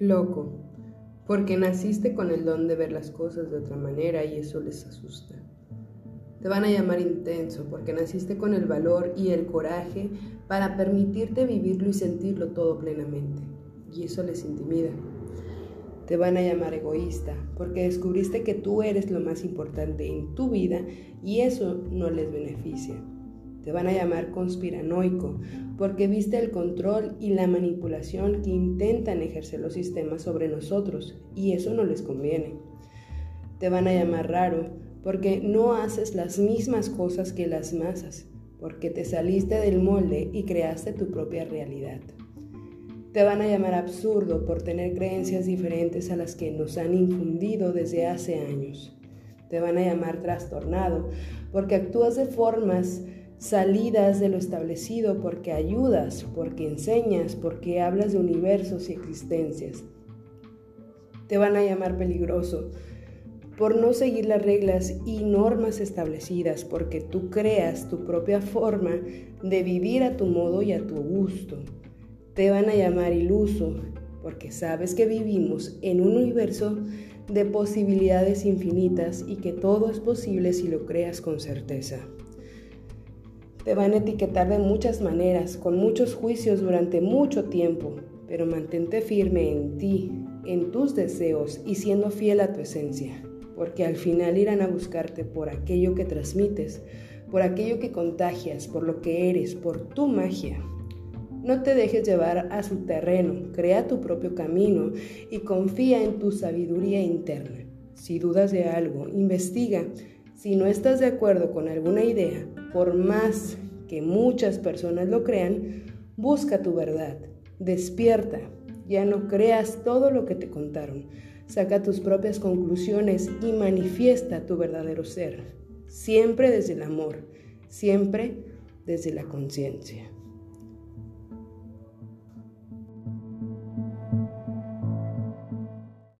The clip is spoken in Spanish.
Loco, porque naciste con el don de ver las cosas de otra manera y eso les asusta. Te van a llamar intenso porque naciste con el valor y el coraje para permitirte vivirlo y sentirlo todo plenamente y eso les intimida. Te van a llamar egoísta porque descubriste que tú eres lo más importante en tu vida y eso no les beneficia. Te van a llamar conspiranoico porque viste el control y la manipulación que intentan ejercer los sistemas sobre nosotros y eso no les conviene. Te van a llamar raro porque no haces las mismas cosas que las masas, porque te saliste del molde y creaste tu propia realidad. Te van a llamar absurdo por tener creencias diferentes a las que nos han infundido desde hace años. Te van a llamar trastornado porque actúas de formas salidas de lo establecido, porque ayudas, porque enseñas, porque hablas de universos y existencias. Te van a llamar peligroso por no seguir las reglas y normas establecidas, porque tú creas tu propia forma de vivir a tu modo y a tu gusto. Te van a llamar iluso porque sabes que vivimos en un universo de posibilidades infinitas y que todo es posible si lo creas con certeza. Te van a etiquetar de muchas maneras, con muchos juicios durante mucho tiempo, pero mantente firme en ti, en tus deseos y siendo fiel a tu esencia, porque al final irán a buscarte por aquello que transmites, por aquello que contagias, por lo que eres, por tu magia. No te dejes llevar a su terreno, crea tu propio camino y confía en tu sabiduría interna. Si dudas de algo, investiga. Si no estás de acuerdo con alguna idea, por más que muchas personas lo crean, busca tu verdad. Despierta. Ya no creas todo lo que te contaron. Saca tus propias conclusiones y manifiesta tu verdadero ser. Siempre desde el amor, siempre desde la conciencia.